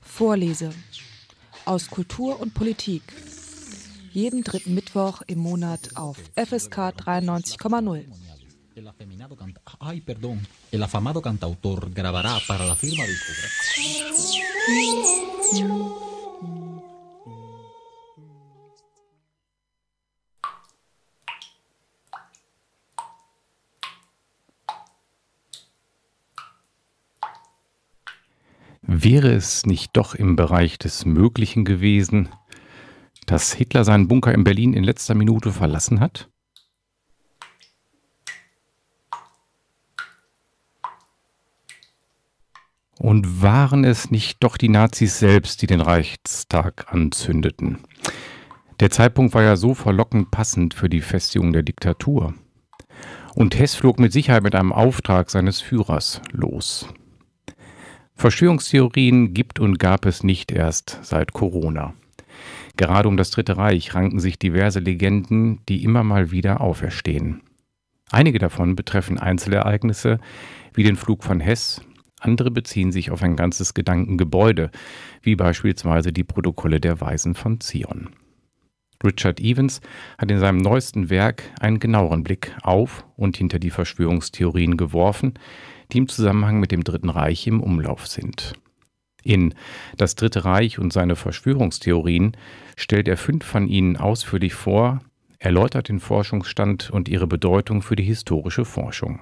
Vorlese aus Kultur und Politik. Jeden dritten Mittwoch im Monat auf FSK 93,0. El afeminado canta Ay, perdón. El afamado cantautor grabará para la firma discográfica. Wäre es nicht doch im Bereich des Möglichen gewesen, dass Hitler seinen Bunker in Berlin in letzter Minute verlassen hat? Und waren es nicht doch die Nazis selbst, die den Reichstag anzündeten? Der Zeitpunkt war ja so verlockend passend für die Festigung der Diktatur. Und Hess flog mit Sicherheit mit einem Auftrag seines Führers los. Verschwörungstheorien gibt und gab es nicht erst seit Corona. Gerade um das Dritte Reich ranken sich diverse Legenden, die immer mal wieder auferstehen. Einige davon betreffen Einzelereignisse wie den Flug von Hess, andere beziehen sich auf ein ganzes Gedankengebäude, wie beispielsweise die Protokolle der Weisen von Zion. Richard Evans hat in seinem neuesten Werk einen genaueren Blick auf und hinter die Verschwörungstheorien geworfen, die im Zusammenhang mit dem Dritten Reich im Umlauf sind. In Das Dritte Reich und seine Verschwörungstheorien stellt er fünf von ihnen ausführlich vor, erläutert den Forschungsstand und ihre Bedeutung für die historische Forschung.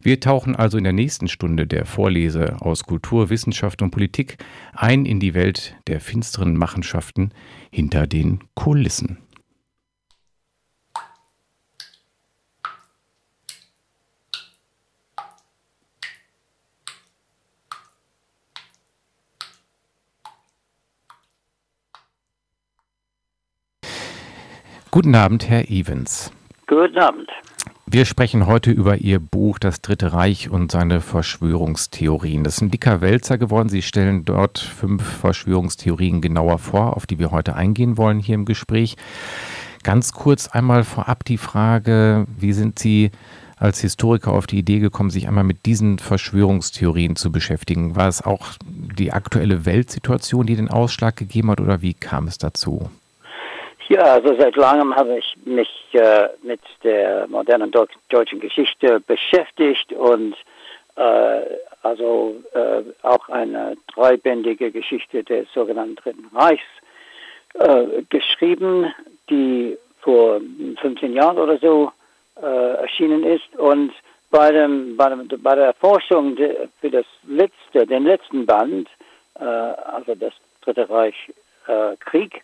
Wir tauchen also in der nächsten Stunde der Vorlese aus Kultur, Wissenschaft und Politik ein in die Welt der finsteren Machenschaften hinter den Kulissen. Guten Abend, Herr Evans. Guten Abend. Wir sprechen heute über Ihr Buch Das Dritte Reich und seine Verschwörungstheorien. Das ist ein dicker Wälzer geworden. Sie stellen dort fünf Verschwörungstheorien genauer vor, auf die wir heute eingehen wollen hier im Gespräch. Ganz kurz einmal vorab die Frage, wie sind Sie als Historiker auf die Idee gekommen, sich einmal mit diesen Verschwörungstheorien zu beschäftigen? War es auch die aktuelle Weltsituation, die den Ausschlag gegeben hat oder wie kam es dazu? Ja, also seit langem habe ich mich äh, mit der modernen deutschen Geschichte beschäftigt und äh, also äh, auch eine dreibändige Geschichte des sogenannten Dritten Reichs äh, geschrieben, die vor 15 Jahren oder so äh, erschienen ist und bei, dem, bei, dem, bei der Erforschung de, für das letzte, den letzten Band, äh, also das Dritte Reich Krieg,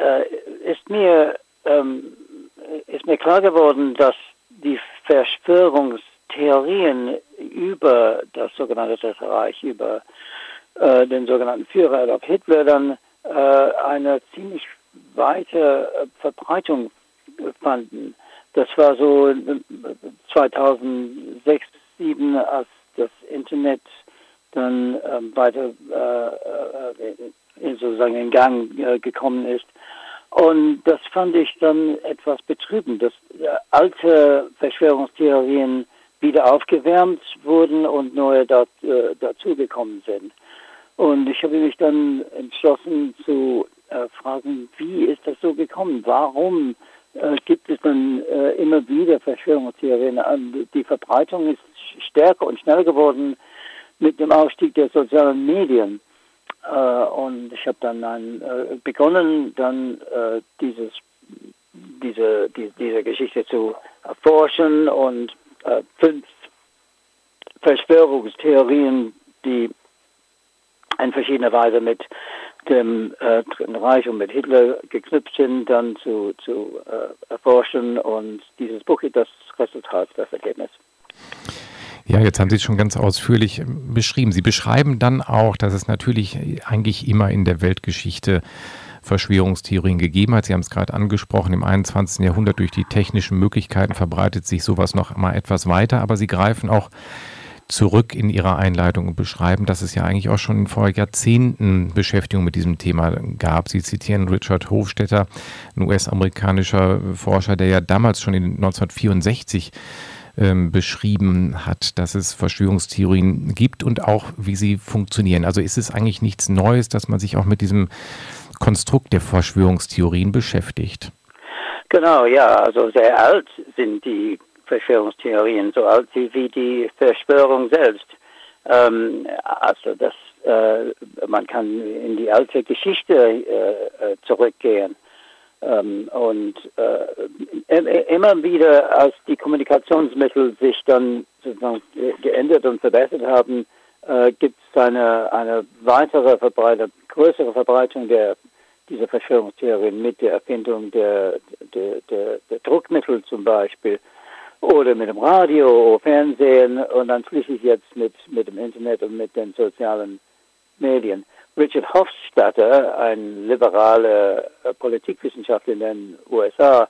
äh, ist mir ähm, ist mir klar geworden, dass die Verschwörungstheorien über das sogenannte Dritte Reich, über äh, den sogenannten Führer Adolf Hitler dann äh, eine ziemlich weite äh, Verbreitung fanden. Das war so 2006, 2007, als das Internet dann ähm, weiter äh, äh sozusagen in Gang äh, gekommen ist. Und das fand ich dann etwas betrübend, dass äh, alte Verschwörungstheorien wieder aufgewärmt wurden und neue dat, äh, dazugekommen sind. Und ich habe mich dann entschlossen zu äh, fragen, wie ist das so gekommen? Warum äh, gibt es dann äh, immer wieder Verschwörungstheorien? Die Verbreitung ist stärker und schneller geworden mit dem Aufstieg der sozialen Medien. Äh, und ich habe dann ein, äh, begonnen, dann äh, dieses, diese, die, diese Geschichte zu erforschen und fünf Verschwörungstheorien, die in verschiedener Weise mit dem äh, Dritten Reich und mit Hitler geknüpft sind, dann zu, zu äh, erforschen. Und dieses Buch ist das Resultat, das Ergebnis. Ja, jetzt haben Sie es schon ganz ausführlich ähm, beschrieben. Sie beschreiben dann auch, dass es natürlich eigentlich immer in der Weltgeschichte Verschwörungstheorien gegeben hat. Sie haben es gerade angesprochen, im 21. Jahrhundert durch die technischen Möglichkeiten verbreitet sich sowas noch mal etwas weiter, aber Sie greifen auch zurück in Ihrer Einleitung und beschreiben, dass es ja eigentlich auch schon vor Jahrzehnten Beschäftigung mit diesem Thema gab. Sie zitieren Richard Hofstetter, ein US-amerikanischer Forscher, der ja damals schon in 1964 ähm, beschrieben hat, dass es Verschwörungstheorien gibt und auch wie sie funktionieren. Also ist es eigentlich nichts Neues, dass man sich auch mit diesem Konstrukt der Verschwörungstheorien beschäftigt. Genau, ja, also sehr alt sind die Verschwörungstheorien, so alt wie die Verschwörung selbst. Ähm, also das, äh, man kann in die alte Geschichte äh, äh zurückgehen. Ähm, und äh, immer wieder, als die Kommunikationsmittel sich dann sozusagen geändert und verbessert haben, äh, gibt es eine, eine weitere Verbreitung, größere Verbreitung der dieser Verschwörungstheorien mit der Erfindung der, der, der, der Druckmittel zum Beispiel oder mit dem Radio, Fernsehen und dann schließlich jetzt mit, mit dem Internet und mit den sozialen Medien. Richard Hofstadter, ein liberaler äh, Politikwissenschaftler in den USA,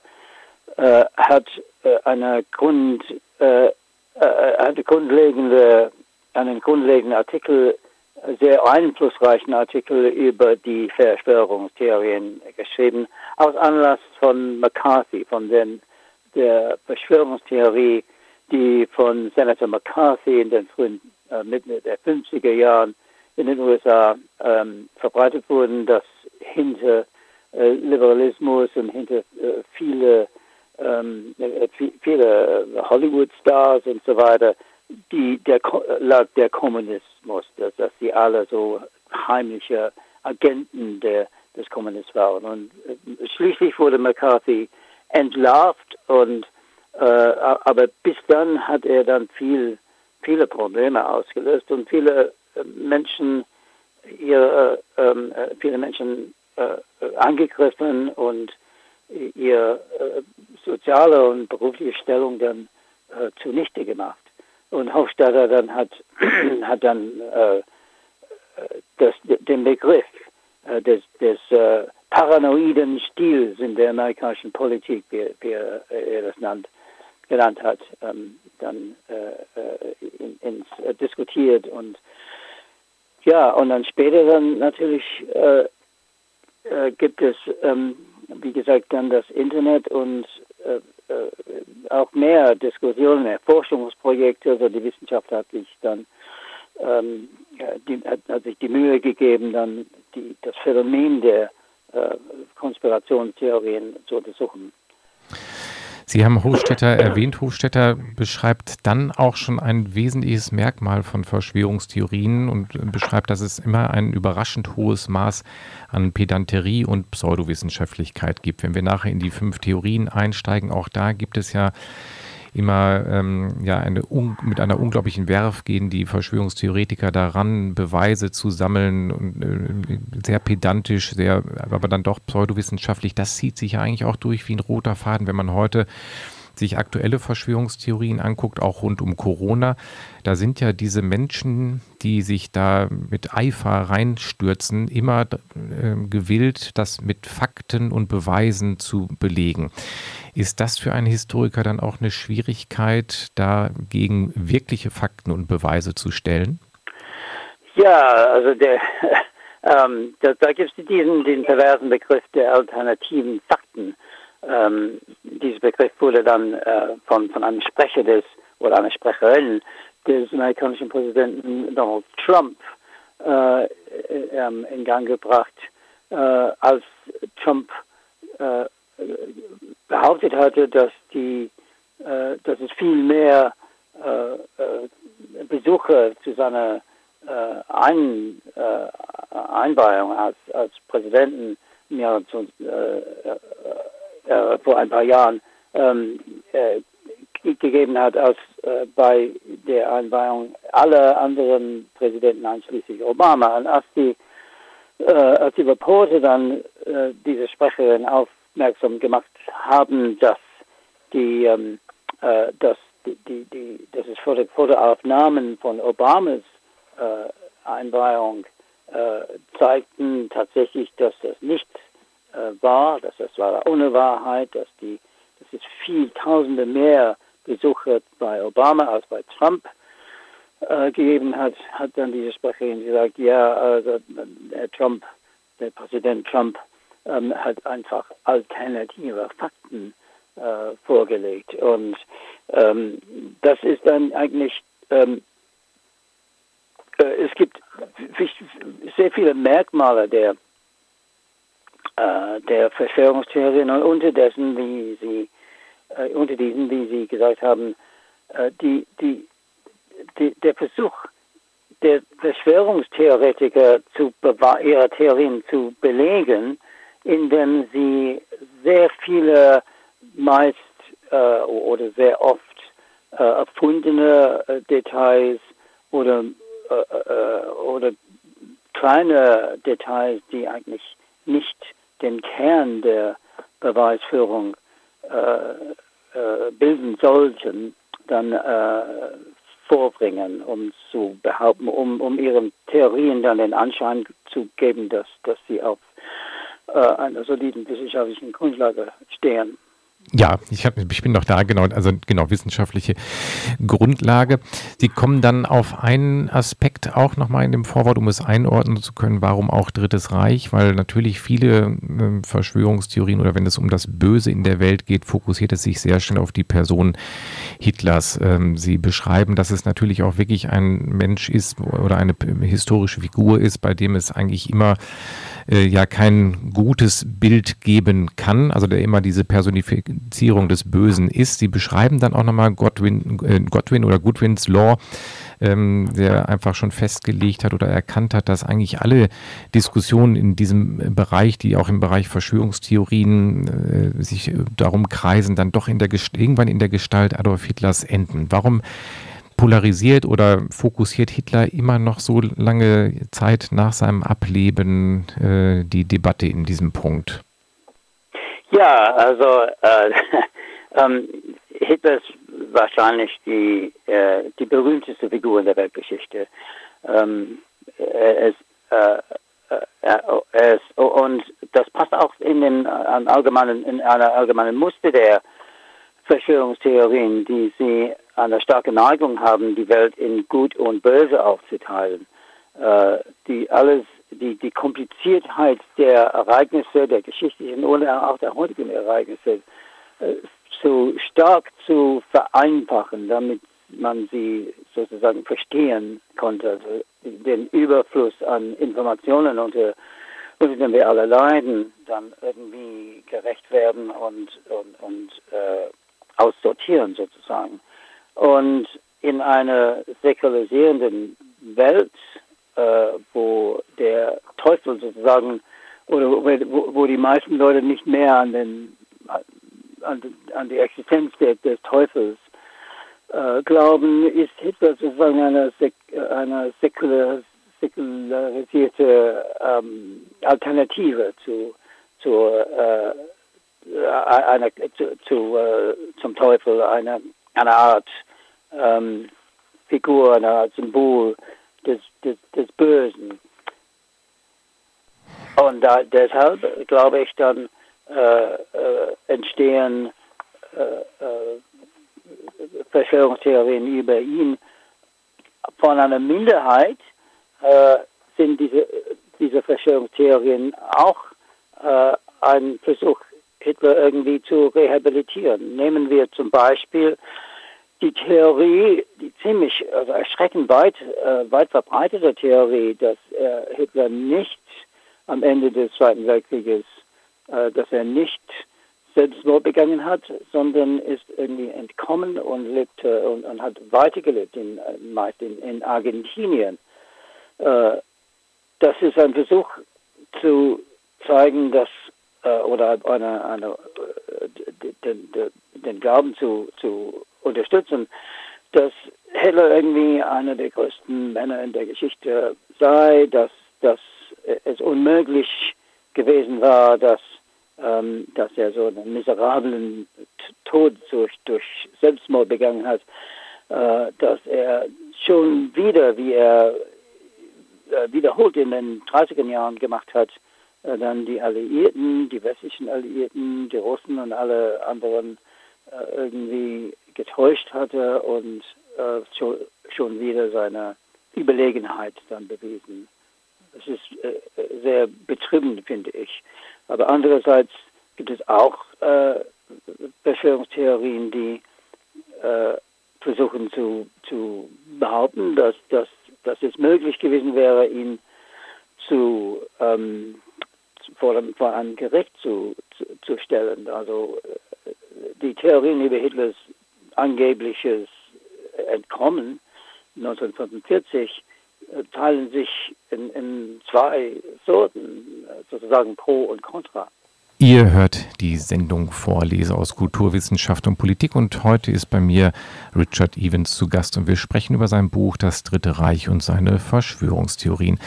äh, hat äh, eine Grund, äh, äh, eine grundlegende, einen grundlegenden Artikel, sehr einflussreichen Artikel über die Verschwörungstheorien geschrieben, aus Anlass von McCarthy, von den, der Verschwörungstheorie, die von Senator McCarthy in den frühen, äh, Mitte der 50er Jahren in den USA ähm, verbreitet wurden, dass hinter äh, Liberalismus und hinter äh, viele, ähm, äh, viele Hollywood-Stars und so weiter, die, der, lag der Kommunismus, dass, dass sie alle so heimliche Agenten der, des Kommunismus waren. Und äh, schließlich wurde McCarthy entlarvt und äh, aber bis dann hat er dann viel, viele Probleme ausgelöst und viele Menschen ihr, ähm, äh, viele Menschen äh, angegriffen und ihre äh, soziale und berufliche Stellung dann äh, zunichte gemacht. Und Hofstadter dann hat, hat dann äh, das, den Begriff äh, des, des äh, paranoiden Stils in der amerikanischen Politik, wie, wie er das nannt, genannt hat, ähm, dann äh, in, ins, äh, diskutiert und ja, und dann später dann natürlich äh, äh, gibt es, ähm, wie gesagt, dann das Internet und äh, äh auch mehr Diskussionen, mehr Forschungsprojekte. Also die Wissenschaft hat sich dann ähm, die, hat, hat, sich die Mühe gegeben, dann die, das Phänomen der äh, Konspirationstheorien zu untersuchen. Sie haben Hofstetter erwähnt. Hofstetter beschreibt dann auch schon ein wesentliches Merkmal von Verschwörungstheorien und beschreibt, dass es immer ein überraschend hohes Maß an Pedanterie und Pseudowissenschaftlichkeit gibt. Wenn wir nachher in die fünf Theorien einsteigen, auch da gibt es ja immer ähm, ja, eine mit einer unglaublichen Werf gehen die Verschwörungstheoretiker daran, Beweise zu sammeln und äh, sehr pedantisch, sehr, aber dann doch pseudowissenschaftlich. Das zieht sich ja eigentlich auch durch wie ein roter Faden, wenn man heute sich aktuelle Verschwörungstheorien anguckt, auch rund um Corona, da sind ja diese Menschen, die sich da mit Eifer reinstürzen, immer äh, gewillt, das mit Fakten und Beweisen zu belegen. Ist das für einen Historiker dann auch eine Schwierigkeit, dagegen wirkliche Fakten und Beweise zu stellen? Ja, also der, ähm, da, da gibt es diesen den perversen Begriff der alternativen Fakten. Ähm, dieser Begriff wurde dann äh, von, von einem Sprecher des oder einer Sprecherin des amerikanischen Präsidenten Donald Trump äh, ähm, in Gang gebracht, äh, als Trump äh, behauptet hatte, dass die, äh, dass es viel mehr äh, Besucher zu seiner Ein, Einweihung als, als Präsidenten im Jahr äh, vor ein paar Jahren ähm, äh, gegeben hat, als äh, bei der Einweihung aller anderen Präsidenten, einschließlich Obama. Und als die, äh, als die Reporter dann äh, diese Sprecherin aufmerksam gemacht haben, dass die, ähm, äh, dass die, die, die, dass es Foto, Fotoaufnahmen von Obamas Einweihung zeigten tatsächlich, dass das nicht äh, war, dass das war ohne Wahrheit, dass die, dass es viel Tausende mehr Besucher bei Obama als bei Trump äh, gegeben hat, hat dann diese Sprecherin gesagt, ja, also der Trump, der Präsident Trump ähm, hat einfach alternative Fakten äh, vorgelegt. Und Ähm, das ist dann eigentlich, ähm, äh, es gibt sehr viele Merkmale der, der Verschwörungstheorien und unterdessen, wie Sie, äh, unter diesen, wie Sie gesagt haben, äh, die, die, die, der Versuch der Verschwörungstheoretiker zu ihre Theorien zu belegen, indem sie sehr viele meist äh, oder sehr oft äh, erfundene äh, Details oder, äh, äh, oder kleine Details, die eigentlich nicht den Kern der Beweisführung äh, bilden sollten, dann vorbringen, um zu behaupten, um, um ihren Theorien dann den Anschein zu geben, dass, dass sie auf äh, einer soliden wissenschaftlichen Grundlage stehen. Ja, ich, hab, ich bin noch da, genau, also genau, wissenschaftliche Grundlage. Sie kommen dann auf einen Aspekt auch nochmal in dem Vorwort, um es einordnen zu können, warum auch Drittes Reich, weil natürlich viele äh, Verschwörungstheorien oder wenn es um das Böse in der Welt geht, fokussiert es sich sehr schnell auf die Person Hitlers. Ähm, Sie beschreiben, dass es natürlich auch wirklich ein Mensch ist oder eine historische Figur ist, bei dem es eigentlich immer äh, ja kein gutes Bild geben kann, also der immer diese Personifizierung des Bösen ist. Sie beschreiben dann auch nochmal Godwin, äh, Godwin oder Goodwins Law, ähm, der einfach schon festgelegt hat oder erkannt hat, dass eigentlich alle Diskussionen in diesem Bereich, die auch im Bereich Verschwörungstheorien äh, sich darum kreisen, dann doch in der irgendwann in der Gestalt Adolf Hitlers enden. Warum polarisiert oder fokussiert Hitler immer noch so lange Zeit nach seinem Ableben äh, die Debatte in diesem Punkt? Ja, also äh, ähm, Hitler ist wahrscheinlich die, äh, die berühmteste Figur in der Weltgeschichte. Ähm, er ist, äh, äh, er ist, und das passt auch in, den, allgemeinen, in einer allgemeinen Muster der Verschwörungstheorien, die sie eine starke Neigung haben, die Welt in Gut und Böse aufzuteilen. Äh, die alles, die, die Kompliziertheit der Ereignisse, der geschichtlichen oder auch der heutigen Ereignisse, äh, so stark zu vereinfachen, damit man sie sozusagen verstehen konnte. Also den Überfluss an Informationen, unter, unter dem wir alle leiden, dann irgendwie gerecht werden und, und, und äh, aussortieren sozusagen. Und in einer säkularisierenden Welt, äh, wo der Teufel sozusagen, oder wo, wo, die meisten Leute nicht mehr an, den, an, an die Existenz der, des Teufels äh, glauben, ist Hitler sozusagen eine, eine säkular, säkularisierte ähm, Alternative zu, zur äh, äh, eine, zu, zu äh, zum Teufel eine, eine Art ähm, Figur, eine Art Symbol des, des, des Bösen. Und da, deshalb glaube ich dann äh, äh, entstehen äh, äh, Verschwörungstheorien über ihn. Von einer Minderheit sind diese, diese Verschwörungstheorien auch ein Versuch Hitler irgendwie zu rehabilitieren. Nehmen wir zum Beispiel die Theorie, die ziemlich also erschreckend weit, äh, weit verbreitete Theorie, dass äh, Hitler nicht am Ende des Zweiten Weltkrieges, äh, dass er nicht Selbstmord begangen hat, sondern ist irgendwie entkommen und lebte und, und hat weitergelebt, in, meist in, in Argentinien. Äh, das ist ein Versuch zu zeigen, dass äh, oder eine, eine, äh, den, den, den Glauben zu, zu unterstützen, dass Hitler irgendwie einer der größten Männer in der Geschichte sei, dass, dass es unmöglich gewesen war, dass, ähm, dass er so einen miserablen Tod durch, durch Selbstmord begangen hat, äh, dass er schon wieder, wie er äh, wiederholt in den 30er Jahren gemacht hat, äh, dann die Alliierten, die westlichen Alliierten, die Russen und alle anderen äh, irgendwie getäuscht hatte und äh, schon, schon wieder seine Überlegenheit dann bewiesen. Das ist äh, sehr betrieben, finde ich. Aber andererseits gibt es auch äh, Verschwörungstheorien, die äh, versuchen zu, zu behaupten, dass, dass, dass es möglich gewesen wäre, ihn zu, ähm, vor, vor einem Gericht zu, zu, zu stellen. Also äh, die Theorien über Hitlers angebliches Entkommen 1945 äh, teilen sich in, in zwei Sorten, sozusagen Pro und Contra. Ihr hört die Sendung Vorlese aus Kulturwissenschaft und Politik und heute ist bei mir Richard Evans zu Gast und wir sprechen über sein Buch Das Dritte Reich und seine Verschwörungstheorien.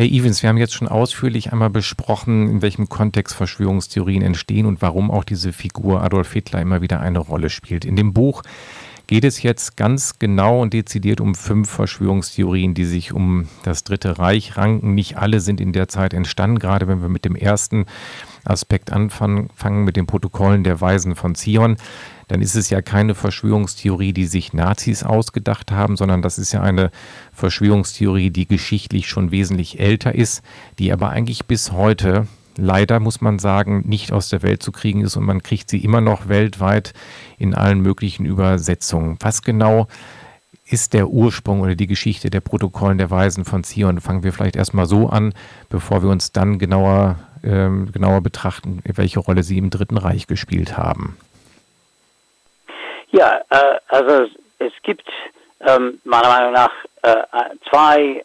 Herr Evans, wir haben jetzt schon ausführlich einmal besprochen, in welchem Kontext Verschwörungstheorien entstehen und warum auch diese Figur Adolf Hitler immer wieder eine Rolle spielt. In dem Buch geht es jetzt ganz genau und dezidiert um fünf Verschwörungstheorien, die sich um das Dritte Reich ranken. Nicht alle sind in der Zeit entstanden, gerade wenn wir mit dem ersten Aspekt anfangen, mit den Protokollen der Weisen von Zion, dann ist es ja keine Verschwörungstheorie, die sich Nazis ausgedacht haben, sondern das ist ja eine Verschwörungstheorie, die geschichtlich schon wesentlich älter ist, die aber eigentlich bis heute leider, muss man sagen, nicht aus der Welt zu kriegen ist und man kriegt sie immer noch weltweit in allen möglichen Übersetzungen. Was genau ist der Ursprung oder die Geschichte der Protokollen der Weisen von Zion? Fangen wir vielleicht erstmal so an, bevor wir uns dann genauer, ähm, genauer betrachten, welche Rolle sie im Dritten Reich gespielt haben. Ja, äh, also es gibt ähm, meiner Meinung nach äh, zwei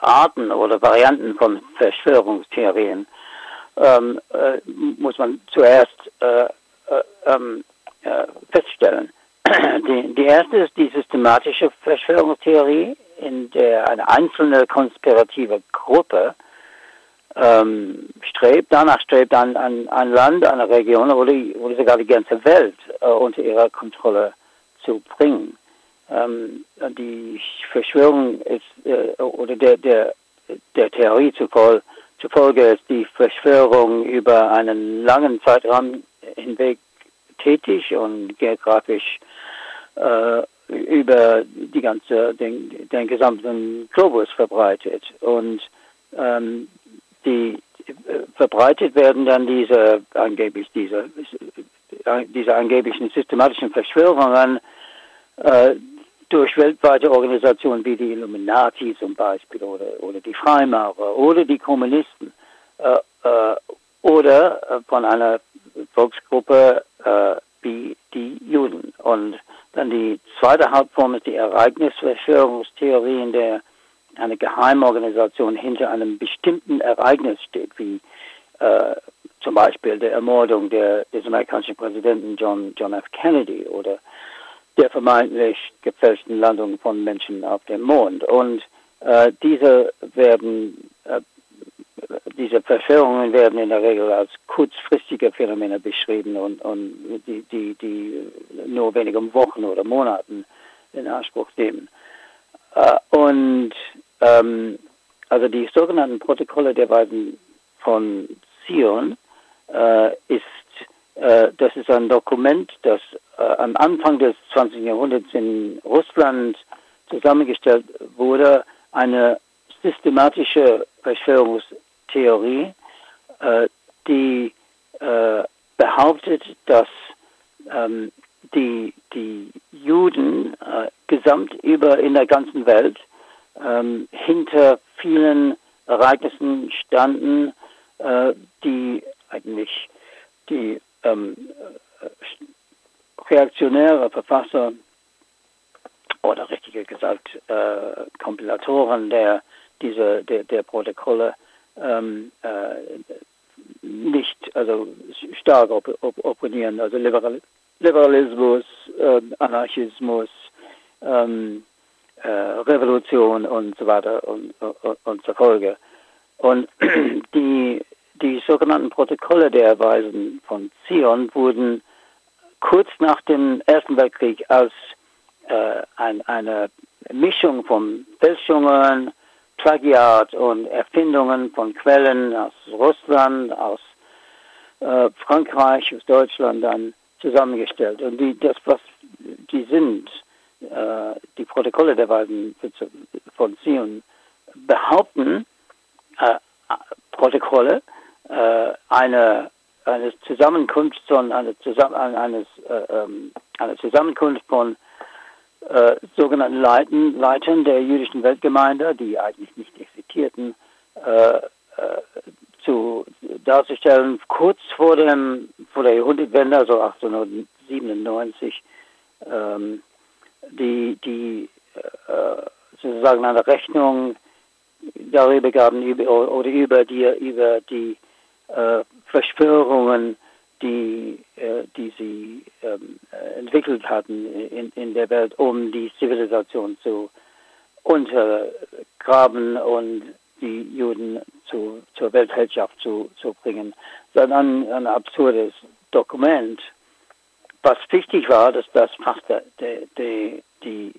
Arten oder Varianten von Verschwörungstheorien ähm, äh, muss man zuerst äh, äh, ähm, äh, feststellen. Die, die, erste ist die systematische Verschwörungstheorie, in der eine einzelne konspirative Gruppe ähm, strebt, danach strebt, ein, ein, ein Land, eine Region oder, oder sogar die ganze Welt äh, unter ihrer Kontrolle zu bringen. Ähm, die Verschwörung ist, äh, oder der, der, der Theorie zufolge Zufolge ist die Verschwörung über einen langen Zeitraum hinweg tätig und geografisch äh, über die ganze, den, den gesamten Globus verbreitet. Und ähm, die äh, verbreitet werden dann diese angeblich diese diese angeblichen systematischen Verschwörungen äh, durch weltweite Organisationen wie die Illuminati zum Beispiel oder, oder die Freimaurer oder die Kommunisten äh, äh, oder äh, von einer Volksgruppe äh, wie die Juden. Und dann die zweite Hauptform ist die Ereignisverschwörungstheorie, in der eine Geheimorganisation hinter einem bestimmten Ereignis steht, wie äh, zum Beispiel der Ermordung der, des amerikanischen Präsidenten John, John F. Kennedy oder der vermeintlich gefälschten Landung von Menschen auf dem Mond. Und äh, diese werden, äh, diese Verschwörungen werden in der Regel als kurzfristige Phänomene beschrieben und, und die, die, die nur wenige Wochen oder Monaten in Anspruch nehmen. Äh, und ähm, also die sogenannten Protokolle der Weisen von Zion äh, ist äh, das ist ein Dokument, das äh, am Anfang des 20. Jahrhunderts in Russland zusammengestellt wurde, eine systematische Verschwörungstheorie, äh, die behauptet, dass ähm, die, die Juden gesamt über in der ganzen Welt ähm, hinter vielen Ereignissen standen, die eigentlich die ähm, äh, reaktionäre Verfasser oder richtiger gesagt äh, Kompilatoren der diese der, der Protokolle ähm, äh, nicht also stark op op opponieren. Also Liberal Liberalismus äh, Anarchismus ähm, äh, Revolution und so weiter und, und, und zur Folge und die die sogenannten Protokolle der Weisen von Zion wurden kurz nach dem Ersten Weltkrieg als äh, ein, eine Mischung von Fälschungen, Plagiat und Erfindungen von Quellen aus Russland, aus äh, Frankreich, aus Deutschland dann zusammengestellt. Und die, das, was die sind, die Protokolle der Weisen von Zion, behaupten, äh, Protokolle, äh, eine eines Zusammenkunft, sondern eine, Zusammen eines, äh, ähm, eine Zusammenkunft von äh, sogenannten Leiten, Leitern der jüdischen Weltgemeinde, die eigentlich nicht existierten, äh, äh, zu darzustellen, kurz vor dem vor der Jahrhundertwende, also 1897, ähm, die die äh, sozusagen eine Rechnung darüber gaben über, oder über die über die äh, Verschwörungen, die, äh, die sie ähm, entwickelt hatten in, in der Welt, um die Zivilisation zu untergraben und die Juden zu, zur Weltherrschaft zu, zu bringen. Das ist ein, ein absurdes Dokument. Was wichtig war, dass das fast die, die, die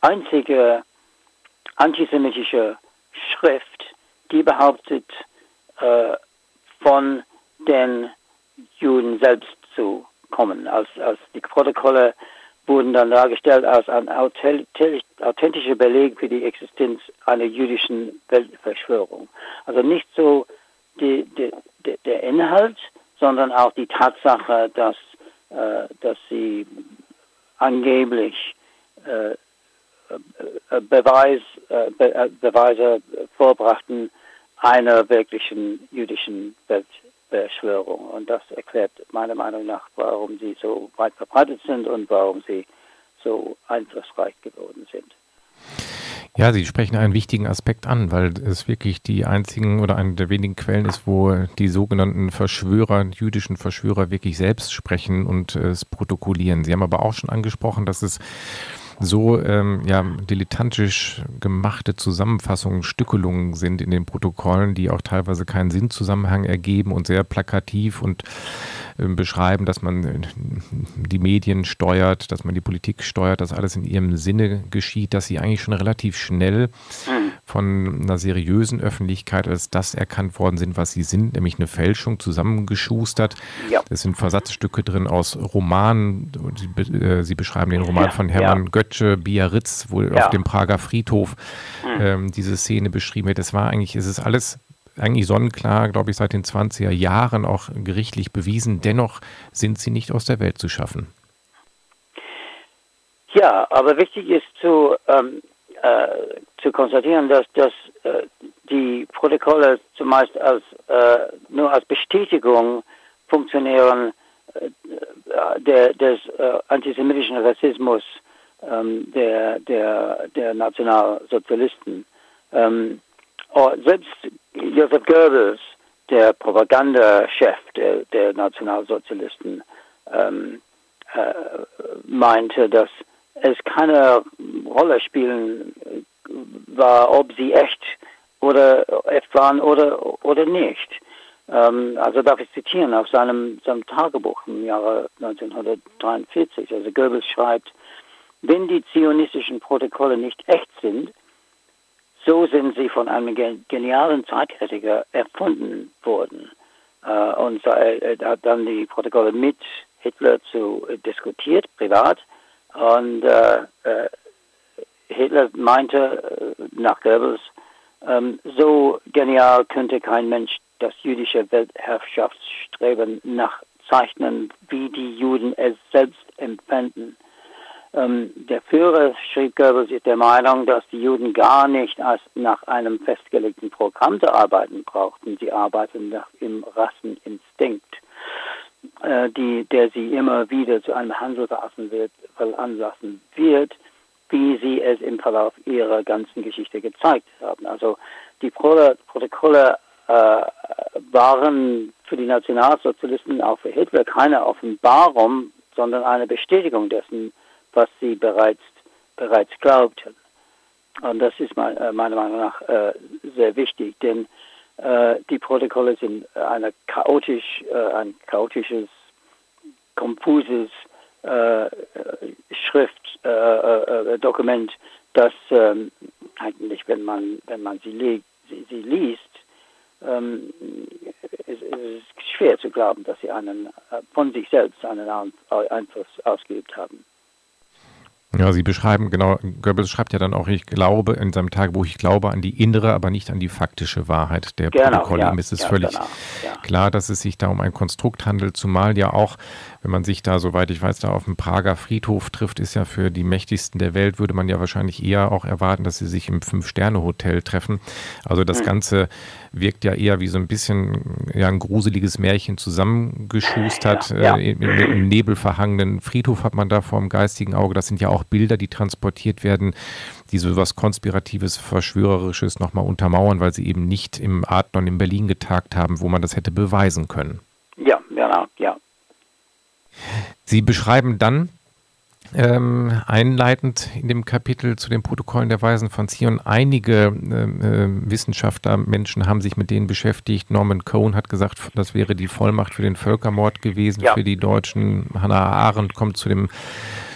einzige antisemitische Schrift, die behauptet, äh, von den Juden selbst zu kommen. Als, als die Protokolle wurden dann dargestellt als ein authentischer Beleg für die Existenz einer jüdischen Weltverschwörung. Also nicht so die, die, der Inhalt, sondern auch die Tatsache, dass, dass sie angeblich äh, äh Beweis, äh, Be äh, Beweise vorbrachten einer wirklichen jüdischen Weltverschwörung. Verschwörung. Und das erklärt meiner Meinung nach, warum sie so weit verbreitet sind und warum sie so einflussreich geworden sind. Ja, Sie sprechen einen wichtigen Aspekt an, weil es wirklich die einzigen oder eine der wenigen Quellen ist, wo die sogenannten Verschwörer, jüdischen Verschwörer wirklich selbst sprechen und es protokollieren. Sie haben aber auch schon angesprochen, dass es so ähm, ja, dilettantisch gemachte Zusammenfassungen, Stückelungen sind in den Protokollen, die auch teilweise keinen Sinnzusammenhang ergeben und sehr plakativ und äh, beschreiben, dass man äh, die Medien steuert, dass man die Politik steuert, dass alles in ihrem Sinne geschieht, dass sie eigentlich schon relativ schnell mhm. von einer seriösen Öffentlichkeit als das erkannt worden sind, was sie sind, nämlich eine Fälschung zusammengeschustert. Ja. Es sind Versatzstücke drin aus Romanen. Sie, äh, sie beschreiben den Roman von Hermann ja. Götze, Biarritz, wo ja. auf dem Prager Friedhof mhm. ähm, diese Szene beschrieben wird. Es war eigentlich, es ist alles eigentlich sonnenklar, glaube ich, seit den 20er Jahren auch gerichtlich bewiesen. Dennoch sind sie nicht aus der Welt zu schaffen. Ja, aber wichtig ist zu, ähm, äh, zu konstatieren, dass, dass äh, die Protokolle zumeist als, äh, nur als Bestätigung funktionieren äh, der, des äh, antisemitischen Rassismus ähm, der, der, der Nationalsozialisten. Ähm, oh, selbst Joseph Goebbels, der Propagandachef der, der Nationalsozialisten, ähm, äh, meinte, dass es keine Rolle spielen war, ob sie echt oder echt waren oder, oder nicht. Ähm, also darf ich zitieren aus seinem, seinem Tagebuch im Jahre 1943. Also Goebbels schreibt, wenn die zionistischen Protokolle nicht echt sind, so sind sie von einem genialen Zeitkritiker erfunden worden. Äh, und er hat dann die Protokolle mit Hitler zu äh, diskutiert, privat. Und äh, äh Hitler meinte nach Goebbels, ähm, so genial könnte kein Mensch das jüdische Weltherrschaftsstreben nachzeichnen, wie die Juden es selbst empfinden. Ähm, der Führer schrieb Goebbels ist der Meinung, dass die Juden gar nicht als nach einem festgelegten Programm zu arbeiten brauchten. Sie arbeiten nach dem Rasseninstinkt, äh, die, der sie immer wieder zu einem Handel wird, veranlassen wird, wie sie es im Verlauf ihrer ganzen Geschichte gezeigt haben. Also die Protokolle äh, waren für die Nationalsozialisten, auch für Hitler, keine Offenbarung, sondern eine Bestätigung dessen, was sie bereits, bereits glaubten. Und das ist äh, meiner Meinung nach äh, sehr wichtig, denn äh, die Protokolle sind eine chaotisch, ein chaotisches, konfuses Schriftdokument, das ähm, eigentlich, wenn man, wenn man sie, sie, sie liest, ähm, es, es ist schwer zu glauben, dass sie einen, von sich selbst einen Einfluss ausgeübt haben. Ja, Sie beschreiben, genau, Goebbels schreibt ja dann auch, ich glaube in seinem Tagebuch, ich glaube an die innere, aber nicht an die faktische Wahrheit der genau, Protokolle. Ja, Ihm ist es ja, völlig genau, ja. klar, dass es sich da um ein Konstrukt handelt, zumal ja auch, wenn man sich da, soweit ich weiß, da auf dem Prager Friedhof trifft, ist ja für die Mächtigsten der Welt, würde man ja wahrscheinlich eher auch erwarten, dass sie sich im Fünf-Sterne-Hotel treffen. Also das mhm. Ganze wirkt ja eher wie so ein bisschen ja, ein gruseliges Märchen zusammengeschustert. Ja, ja. Äh, mit einem nebelverhangenen Friedhof hat man da vor dem geistigen Auge. Das sind ja auch Bilder, die transportiert werden, die so was Konspiratives, Verschwörerisches nochmal untermauern, weil sie eben nicht im Adlon in Berlin getagt haben, wo man das hätte beweisen können. Ja, genau, ja. Sie beschreiben dann ähm, einleitend in dem Kapitel zu den Protokollen der Weisen von Zion. Einige äh, Wissenschaftler, Menschen haben sich mit denen beschäftigt. Norman Cohn hat gesagt, das wäre die Vollmacht für den Völkermord gewesen ja. für die Deutschen. Hannah Arendt kommt zu dem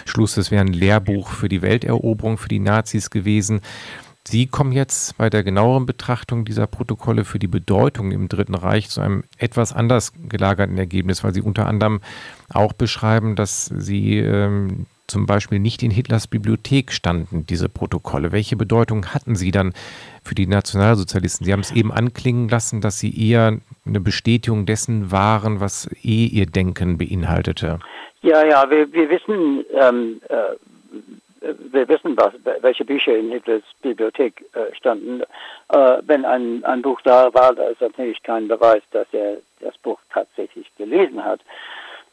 Schluss, das wäre ein Lehrbuch für die Welteroberung für die Nazis gewesen. Sie kommen jetzt bei der genaueren Betrachtung dieser Protokolle für die Bedeutung im Dritten Reich zu einem etwas anders gelagerten Ergebnis, weil Sie unter anderem auch beschreiben, dass Sie ähm, zum Beispiel nicht in Hitlers Bibliothek standen, diese Protokolle. Welche Bedeutung hatten sie dann für die Nationalsozialisten? Sie haben es eben anklingen lassen, dass sie eher eine Bestätigung dessen waren, was eh ihr Denken beinhaltete. Ja, ja, wir, wir wissen, ähm, äh, wir wissen, was, welche Bücher in Hitlers Bibliothek äh, standen. Äh, wenn ein, ein Buch da war, da ist natürlich kein Beweis, dass er das Buch tatsächlich gelesen hat.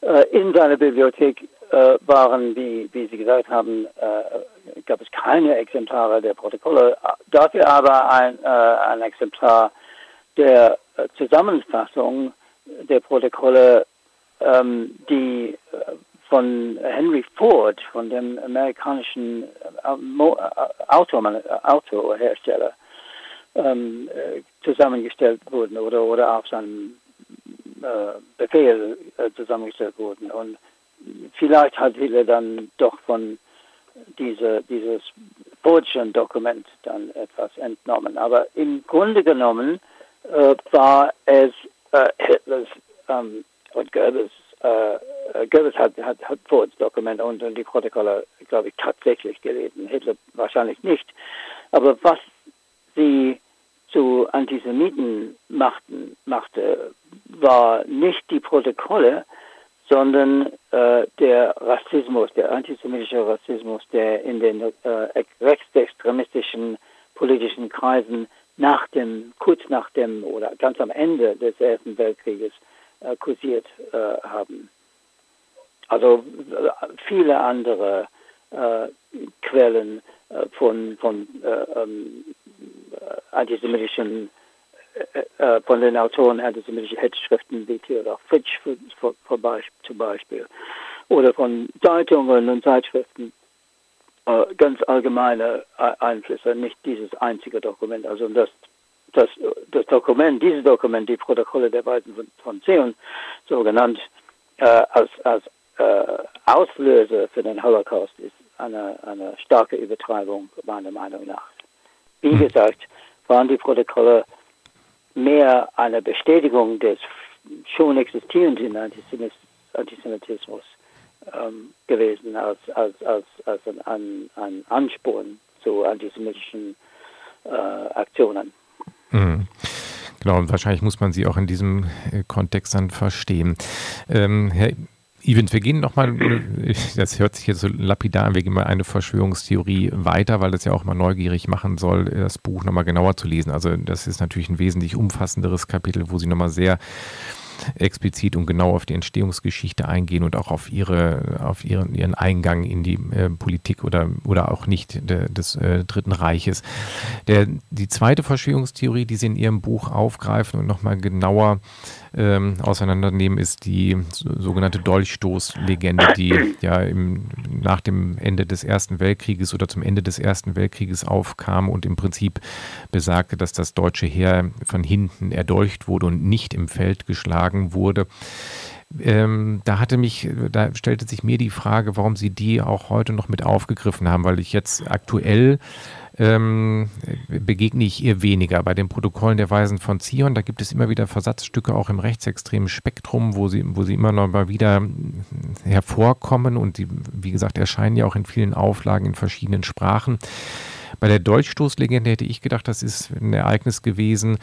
Äh, in seiner Bibliothek äh, waren, wie, wie Sie gesagt haben, äh, gab es keine Exemplare der Protokolle, dafür aber ein, ein Exemplar der Zusammenfassung der Protokolle, ähm, die von Henry Ford, von dem amerikanischen Auto, Autohersteller, ähm, zusammengestellt wurden oder, oder auf seinem Befehl zusammengestellt wurden. Und vielleicht hat Hitler dann doch von diese, dieses Fordschen Dokument dann etwas entnommen. Aber im Grunde genommen äh, war es äh, Hitlers ähm, und Goebbels, äh, äh Goebbels hat, hat, hat Fords Dokument und, und die Protokolle, glaube ich, tatsächlich gelesen. Hitler wahrscheinlich nicht. Aber was sie zu Antisemiten machten, machte, war nicht die Protokolle, sondern äh, der Rassismus, der antisemitische Rassismus, der in den äh, rechtsextremistischen politischen Kreisen nach dem, kurz nach dem oder ganz am Ende des Ersten Weltkrieges äh, kursiert äh, haben. Also viele andere äh, Quellen äh, von, von äh, ähm, antisemitischen äh, äh, von den Autoren antisemitische Hetzschriften wie Theodor Fritsch für, für, für, zum Beispiel oder von Zeitungen und Zeitschriften äh, ganz allgemeine Einflüsse, nicht dieses einzige Dokument. Also das, das, das Dokument, dieses Dokument, die Protokolle der beiden von, von Zion, so genannt, äh, als, als äh, Auslöser für den Holocaust ist eine, eine starke Übertreibung meiner Meinung nach. Wie hm. gesagt, waren die Protokolle mehr eine Bestätigung des schon existierenden Antisemitismus ähm, gewesen als, als, als, als ein, ein Ansporn zu antisemitischen äh, Aktionen. Mhm. Genau, und wahrscheinlich muss man sie auch in diesem äh, Kontext dann verstehen. Ähm, Herr Evans, wir gehen nochmal, das hört sich jetzt so lapidar an, wir gehen mal eine Verschwörungstheorie weiter, weil das ja auch mal neugierig machen soll, das Buch nochmal genauer zu lesen. Also das ist natürlich ein wesentlich umfassenderes Kapitel, wo Sie nochmal sehr explizit und genau auf die Entstehungsgeschichte eingehen und auch auf ihre, auf ihren, ihren Eingang in die äh, Politik oder, oder auch nicht de, des äh, Dritten Reiches. Der, die zweite Verschwörungstheorie, die Sie in Ihrem Buch aufgreifen und nochmal genauer ähm, auseinandernehmen, ist die sogenannte Dolchstoßlegende, die ja im, nach dem Ende des Ersten Weltkrieges oder zum Ende des Ersten Weltkrieges aufkam und im Prinzip besagte, dass das deutsche Heer von hinten erdolcht wurde und nicht im Feld geschlagen wurde. Ähm, da hatte mich, da stellte sich mir die Frage, warum Sie die auch heute noch mit aufgegriffen haben, weil ich jetzt aktuell ähm, begegne ich ihr weniger. Bei den Protokollen der Weisen von Zion, da gibt es immer wieder Versatzstücke auch im rechtsextremen Spektrum, wo sie, wo sie immer noch mal wieder hervorkommen und die, wie gesagt, erscheinen ja auch in vielen Auflagen in verschiedenen Sprachen. Bei der Deutschstoßlegende hätte ich gedacht, das ist ein Ereignis gewesen,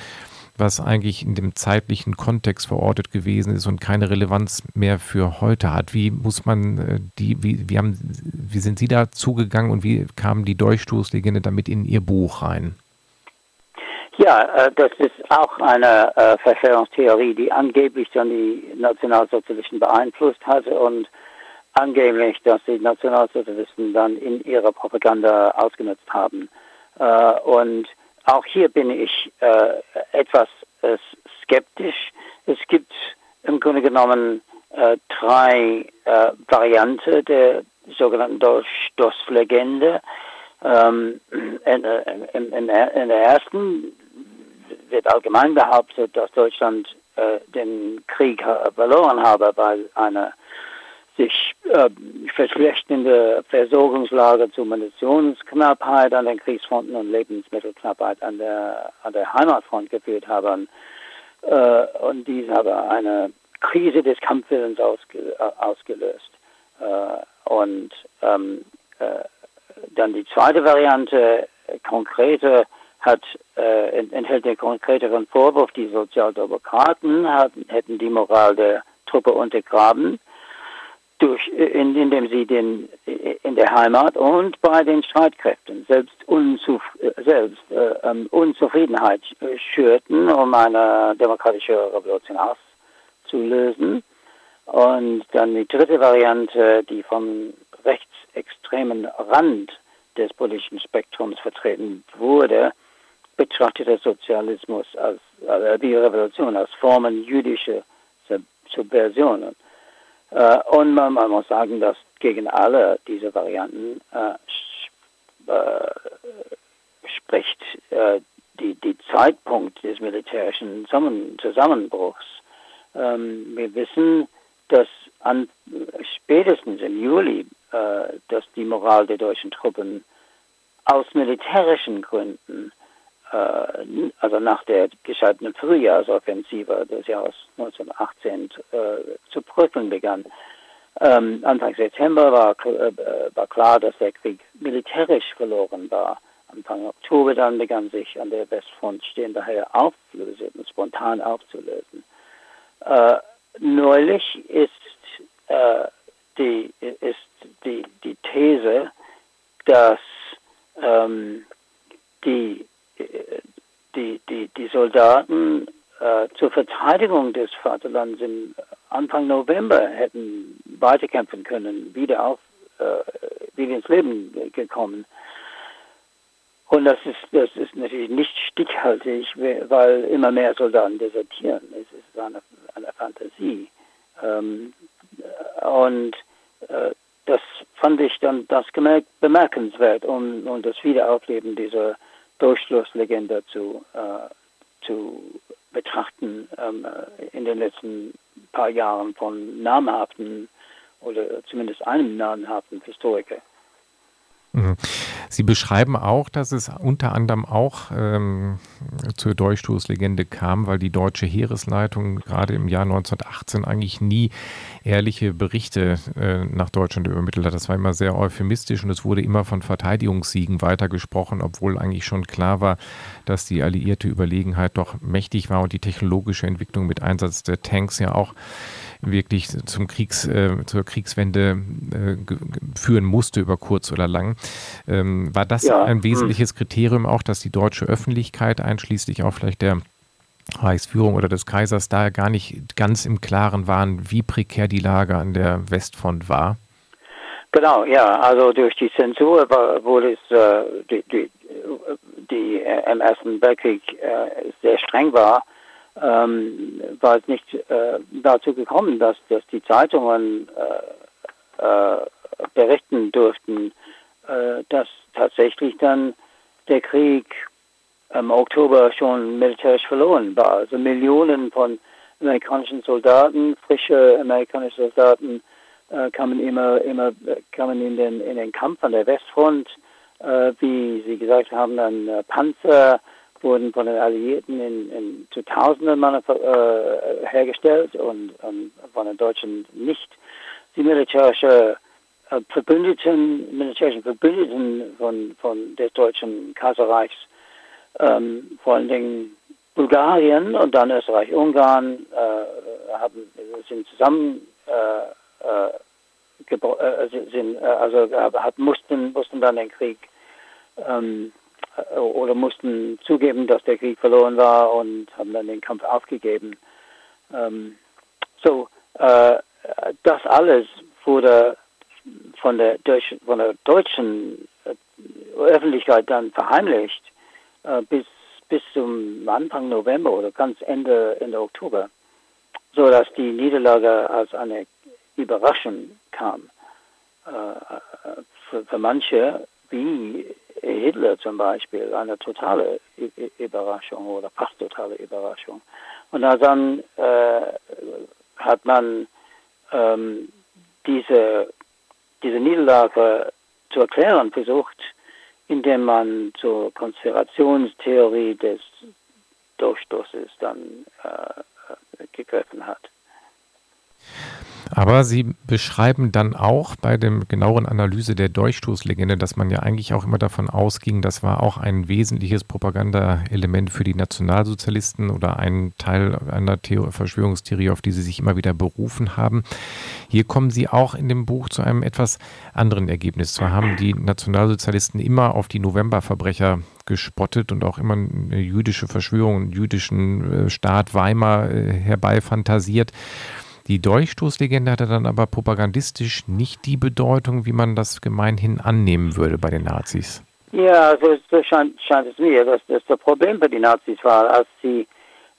was eigentlich in dem zeitlichen Kontext verortet gewesen ist und keine Relevanz mehr für heute hat. Wie muss man äh, die, wie, wie, haben, wie sind Sie da zugegangen und wie kam die Durchstoßlegende damit in Ihr Buch rein? Ja, äh, das ist auch eine äh, Verschwörungstheorie, die angeblich dann die Nationalsozialisten beeinflusst hatte und angeblich, dass die Nationalsozialisten dann in ihrer Propaganda ausgenutzt haben. und auch hier bin ich äh, etwas äh, skeptisch. Es gibt im Grunde genommen äh, drei äh, Varianten der sogenannten Stoßlegende. Ähm, in, in, in, in, der ersten wird allgemein behauptet, dass Deutschland äh, den Krieg verloren habe, weil eine sich äh, verschlechternde Versorgungslage zu Munitionsknappheit an den Kriegsfronten und Lebensmittelknappheit an der, an der Heimatfront geführt haben. Äh, und dies habe eine Krise des Kampfwillens ausge, äh, ausgelöst. Äh, und ähm, äh, dann die zweite Variante, äh, konkrete, hat, enthält den konkreteren Vorwurf, die Sozialdemokraten hatten, hätten die Moral der Truppe untergraben durch, in, indem sie den, in der Heimat und bei den Streitkräften selbst, unzuf, selbst äh, ähm, Unzufriedenheit schürten, um eine demokratische Revolution auszulösen. Und dann die dritte Variante, die vom rechtsextremen Rand des politischen Spektrums vertreten wurde, betrachtet der Sozialismus als, also die Revolution als Formen jüdischer Subversionen. Äh, und man, man, muss sagen, dass gegen alle diese Varianten äh, äh, spricht äh, die, die Zeitpunkt des militärischen Zusammenbruchs. Ähm, wir wissen, dass an, spätestens im Juli, äh, dass die Moral der deutschen Truppen aus militärischen Gründen äh, also nach der gescheiterten Frühjahrsoffensive des Jahres 1918 äh, zu bröckeln begann. Ähm, Anfang September war, äh, war klar, dass der Krieg militärisch verloren war. Anfang Oktober dann begann sich an der Westfront stehende Heer auflösen, spontan aufzulösen. Äh, neulich ist, äh, die, ist die, die These, dass ähm, die die, die, die Soldaten äh, zur Verteidigung des Vaterlands im Anfang November hätten weiterkämpfen können, wieder auf, äh, wieder ins Leben gekommen. Und das ist, das ist natürlich nicht stichhaltig, weil immer mehr Soldaten desertieren. Es ist eine, eine Fantasie. Ähm, und äh, das fand ich dann das bemerkenswert und, und das Wiederaufleben dieser Durchschlusslegende zu, äh, zu betrachten ähm, in den letzten paar Jahren von namhaften oder zumindest einem namhaften Historiker. Mhm. Sie beschreiben auch, dass es unter anderem auch ähm, zur Durchstoßlegende kam, weil die deutsche Heeresleitung gerade im Jahr 1918 eigentlich nie ehrliche Berichte äh, nach Deutschland übermittelt hat. Das war immer sehr euphemistisch und es wurde immer von Verteidigungssiegen weitergesprochen, obwohl eigentlich schon klar war, dass die alliierte Überlegenheit doch mächtig war und die technologische Entwicklung mit Einsatz der Tanks ja auch wirklich zum Kriegs, äh, zur Kriegswende äh, führen musste über kurz oder lang. Ähm, war das ja. ein hm. wesentliches Kriterium auch, dass die deutsche Öffentlichkeit, einschließlich auch vielleicht der Reichsführung oder des Kaisers, da gar nicht ganz im Klaren waren, wie prekär die Lage an der Westfront war? Genau, ja, also durch die Zensur wurde es, äh, die, die, die äh, im Ersten Weltkrieg äh, sehr streng war, ähm, war es nicht äh, dazu gekommen, dass, dass die Zeitungen äh, äh, berichten durften, äh, dass tatsächlich dann der Krieg im Oktober schon militärisch verloren war. Also Millionen von amerikanischen Soldaten, frische amerikanische Soldaten, äh, kamen immer, immer kamen in den, in den Kampf an der Westfront. äh, wie Sie gesagt haben, dann äh, Panzer wurden von den Alliierten in, in zu Tausenden äh, hergestellt und, und, von den Deutschen nicht. Die militärische äh, Verbündeten, militärischen Verbündeten von, von des Deutschen Kaiserreichs, ähm, vor allen Dingen Bulgarien und dann Österreich-Ungarn, äh, haben, sind zusammen äh, äh, äh sind, also mussten, mussten dann den Krieg ähm, äh, oder mussten zugeben, dass der Krieg verloren war und haben dann den Kampf aufgegeben. Ähm, so, äh, das alles wurde von der, Deutsch, von der deutschen äh, Öffentlichkeit dann verheimlicht äh, bis, bis zum Anfang November oder ganz Ende, Ende Oktober, so dass die Niederlage als eine Überraschung kam. Äh, für, für manche, wie Hitler zum Beispiel eine totale Überraschung oder fast totale Überraschung. Und dann äh, hat man ähm, diese, diese Niederlage zu erklären versucht, indem man zur Konspirationstheorie des Durchstoßes dann äh, gegriffen hat. Aber Sie beschreiben dann auch bei dem genaueren Analyse der Durchstoßlegende, dass man ja eigentlich auch immer davon ausging, das war auch ein wesentliches Propagandaelement für die Nationalsozialisten oder ein Teil einer Theor Verschwörungstheorie, auf die sie sich immer wieder berufen haben. Hier kommen Sie auch in dem Buch zu einem etwas anderen Ergebnis. Zwar haben die Nationalsozialisten immer auf die Novemberverbrecher gespottet und auch immer eine jüdische Verschwörung, einen jüdischen äh, Staat Weimar äh, herbeifantasiert. Die Dolchstoßlegende hatte dann aber propagandistisch nicht die Bedeutung, wie man das gemeinhin annehmen würde bei den Nazis. Ja, so, so scheint, scheint, es mir, dass das Problem bei den Nazis war, als sie,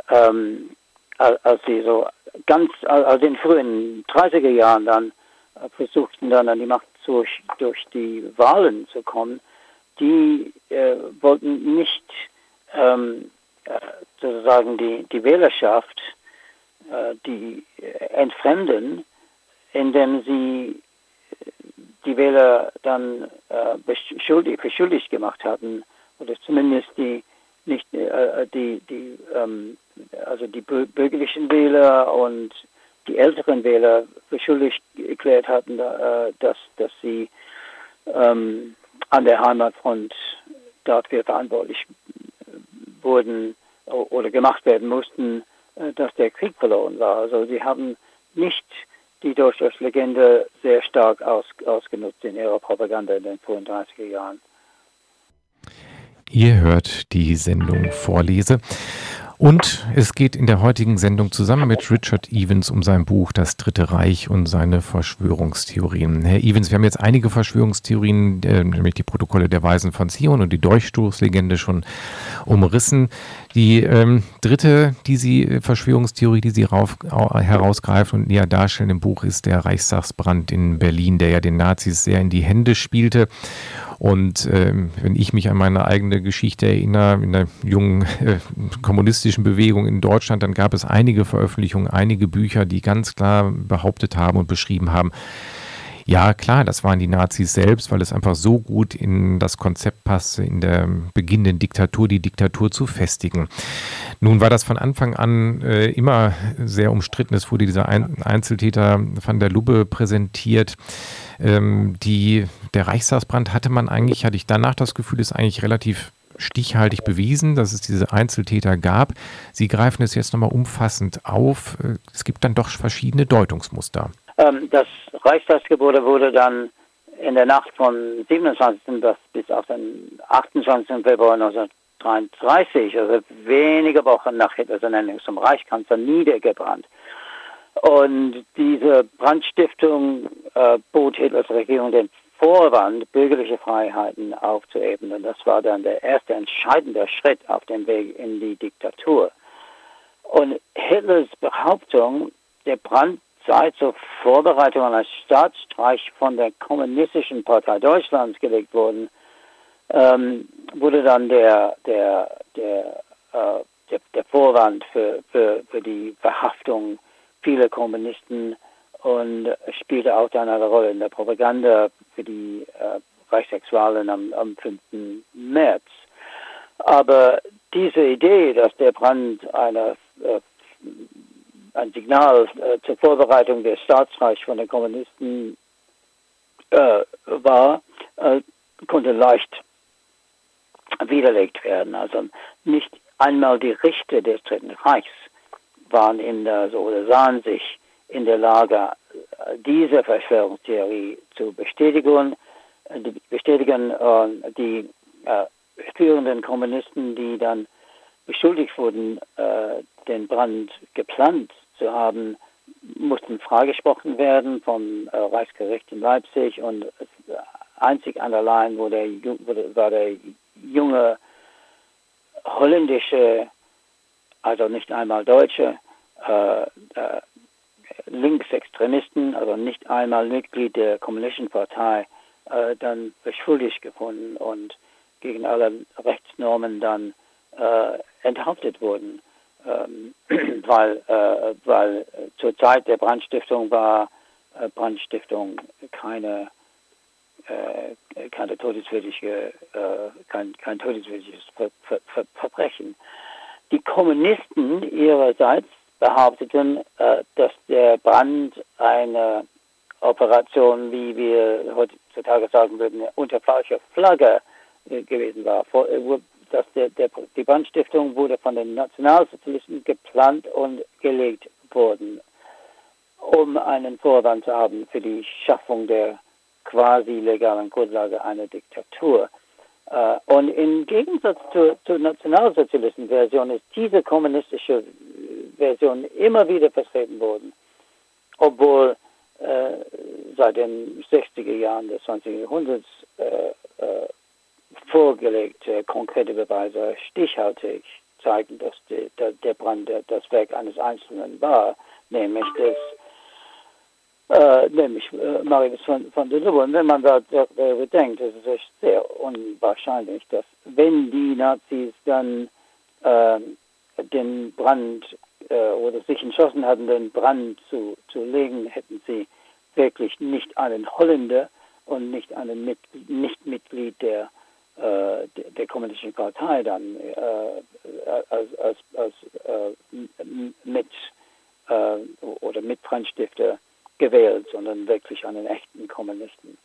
ähm, als sie so ganz, also in den frühen 30er Jahren dann äh, versuchten dann an die Macht durch, durch die Wahlen zu kommen, die äh, wollten nicht ähm, äh, sozusagen die, die Wählerschaft äh, die entfremden, indem sie die Wähler dann äh, beschuldigt, beschuldigt gemacht hatten oder zumindest die nicht äh, die die ähm, also die bürgerlichen Wähler und die älteren Wähler beschuldigt erklärt hatten, äh, dass dass sie ähm, an der Heimatfront dafür verantwortlich wurden oder gemacht werden mussten, äh, dass der Krieg verloren war. Also sie haben nicht die Durchschlagslegende sehr stark aus, ausgenutzt in ihrer Propaganda in den 35er Jahren. Ihr hört die Sendung Vorlese. Und es geht in der heutigen Sendung zusammen mit Richard Evans um sein Buch Das Dritte Reich und seine Verschwörungstheorien. Herr Evans, wir haben jetzt einige Verschwörungstheorien, äh, nämlich die Protokolle der Weisen von Zion und die Durchstoßlegende schon umrissen. Die ähm, dritte, die Sie, äh, Verschwörungstheorie, die Sie rauf, herausgreifen und näher darstellen im Buch, ist der Reichstagsbrand in Berlin, der ja den Nazis sehr in die Hände spielte. Und ähm, wenn ich mich an meine eigene Geschichte erinnere, in der jungen äh, kommunistischen Bewegung in Deutschland, dann gab es einige Veröffentlichungen, einige Bücher, die ganz klar behauptet haben und beschrieben haben, ja, klar, das waren die Nazis selbst, weil es einfach so gut in das Konzept passte, in der beginnenden Diktatur die Diktatur zu festigen. Nun war das von Anfang an äh, immer sehr umstritten. Es wurde dieser Ein Einzeltäter van der Lubbe präsentiert. Ähm, die, der Reichstagsbrand hatte man eigentlich, hatte ich danach das Gefühl, ist eigentlich relativ stichhaltig bewiesen, dass es diese Einzeltäter gab. Sie greifen es jetzt nochmal umfassend auf. Es gibt dann doch verschiedene Deutungsmuster. Ähm, das Reichstagsgebäude wurde dann in der Nacht vom 27. bis auf den 28. Februar 1933, also wenige Wochen nach Hitlers Ernennung zum Reichskanzler, niedergebrannt. Und diese Brandstiftung äh, bot Hitlers Regierung den Vorwand, bürgerliche Freiheiten aufzuebnen. Das war dann der erste entscheidende Schritt auf dem Weg in die Diktatur. Und Hitlers Behauptung, der Brand sei zur Vorbereitung eines Staatsstreich von der Kommunistischen Partei Deutschlands gelegt worden, ähm, wurde dann der, der, der, äh, der, der, Vorwand für, für, für die Verhaftung viele Kommunisten und spielte auch dann eine Rolle in der Propaganda für die äh, Reichsexualen am, am 5. März. Aber diese Idee, dass der Brand eine, äh, ein Signal äh, zur Vorbereitung des Staatsreichs von den Kommunisten äh, war, äh, konnte leicht widerlegt werden. Also nicht einmal die Richter des Dritten Reichs waren in der, so, oder sahen sich in der Lage, diese Verschwörungstheorie zu bestätigen, bestätigen die äh, führenden Kommunisten, die dann beschuldigt wurden, äh, den Brand geplant zu haben, mussten freigesprochen werden vom äh, Reichsgericht in Leipzig und einzig an der Line wo der, war der junge holländische, also nicht einmal deutsche, äh, äh, Linksextremisten, also nicht einmal Mitglied der Kommunistischen Partei, äh, dann beschuldigt gefunden und gegen alle Rechtsnormen dann äh, enthauptet wurden, ähm, weil, äh, weil zur Zeit der Brandstiftung war äh, Brandstiftung keine keine todeswürdige, kein, kein todeswürdiges Ver Ver Ver Verbrechen. Die Kommunisten ihrerseits behaupteten, äh, dass der Brand eine Operation, wie wir heutzutage sagen würden, unter falscher Flagge äh, gewesen war. Vor, äh, dass der, der, die Brandstiftung wurde von den Nationalsozialisten geplant und gelegt worden, um einen Vorwand zu haben für die Schaffung der quasi legalen Grundlage einer Diktatur. Uh, und im Gegensatz zur, zur Nationalsozialisten-Version ist diese kommunistische Version immer wieder vertreten worden, obwohl äh, seit den 60er Jahren des 20. Jahrhunderts äh, äh, vorgelegte konkrete Beweise stichhaltig zeigen, dass die, der, der Brand das Werk eines Einzelnen war, nämlich das äh, nämlich äh, Marius von, von der Lübbe. Und wenn man da darüber denkt, ist es echt sehr unwahrscheinlich, dass wenn die Nazis dann äh, den Brand äh, oder sich entschlossen hatten, den Brand zu, zu legen, hätten sie wirklich nicht einen Holländer und nicht einen Mit Nicht-Mitglied der, äh, der, der, kommunistischen Partei dann äh, als, als, als äh, mit äh, oder Mitbrandstifter gewählt, sondern wirklich einen echten Kommunisten.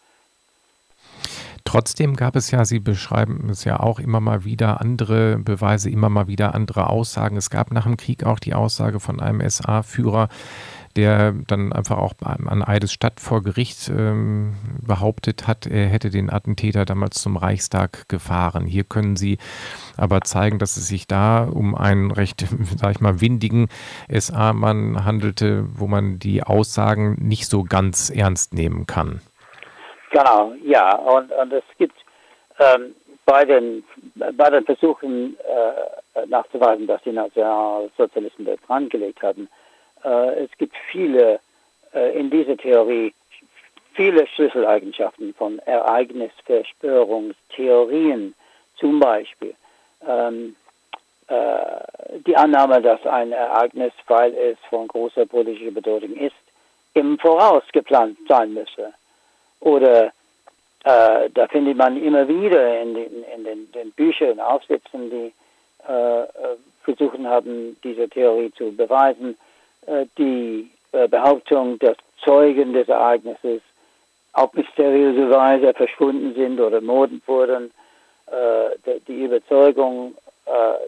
Trotzdem gab es ja, Sie beschreiben es ja auch immer mal wieder andere Beweise, immer mal wieder andere Aussagen. Es gab nach dem Krieg auch die Aussage von einem SA-Führer, der dann einfach auch an Eidesstadt vor Gericht ähm, behauptet hat, er hätte den Attentäter damals zum Reichstag gefahren. Hier können Sie aber zeigen, dass es sich da um einen recht, sag ich mal, windigen SA-Mann handelte, wo man die Aussagen nicht so ganz ernst nehmen kann. Genau, ja. Und, und es gibt ähm, bei, den, bei den Versuchen äh, nachzuweisen, dass die Nationalsozialisten das angelegt haben, äh, es gibt viele äh, in dieser Theorie viele Schlüsseleigenschaften von Ereignisverspörungstheorien, zum Beispiel ähm, äh, die Annahme, dass ein Ereignis, weil es von großer politischer Bedeutung ist, im Voraus geplant sein müsse. Oder äh, da findet man immer wieder in den, in den, den Büchern Aufsätzen, die äh, versuchen haben, diese Theorie zu beweisen, äh, die äh, Behauptung, dass Zeugen des Ereignisses auf mysteriöse Weise verschwunden sind oder ermordet wurden, äh, die Überzeugung,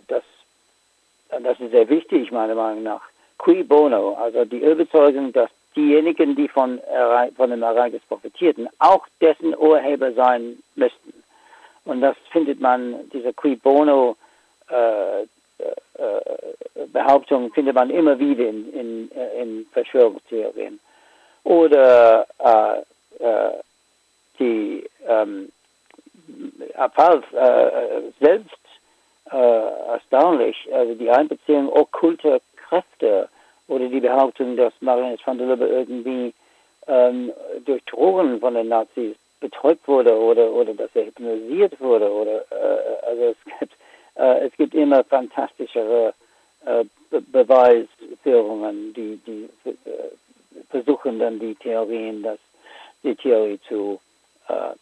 dass, das ist sehr wichtig meiner Meinung nach, qui bono, also die Überzeugung, dass diejenigen, die von, von dem Ereignis profitierten, auch dessen Urheber sein müssten. Und das findet man, diese qui bono äh, äh, Behauptungen findet man immer wieder in, in, in Verschwörungstheorien. Oder äh, äh, die ähm, Fall äh, selbst äh, erstaunlich, also die Einbeziehung okkulter Kräfte oder die Behauptung, dass Marianne van der Lubbe irgendwie ähm, durch Drogen von den Nazis betäubt wurde oder, oder dass er hypnotisiert wurde oder äh, also es gibt äh, es gibt immer fantastischere äh, Be Beweisführungen, die, die äh, versuchen dann die Theorien, dass die Theorie zu, äh,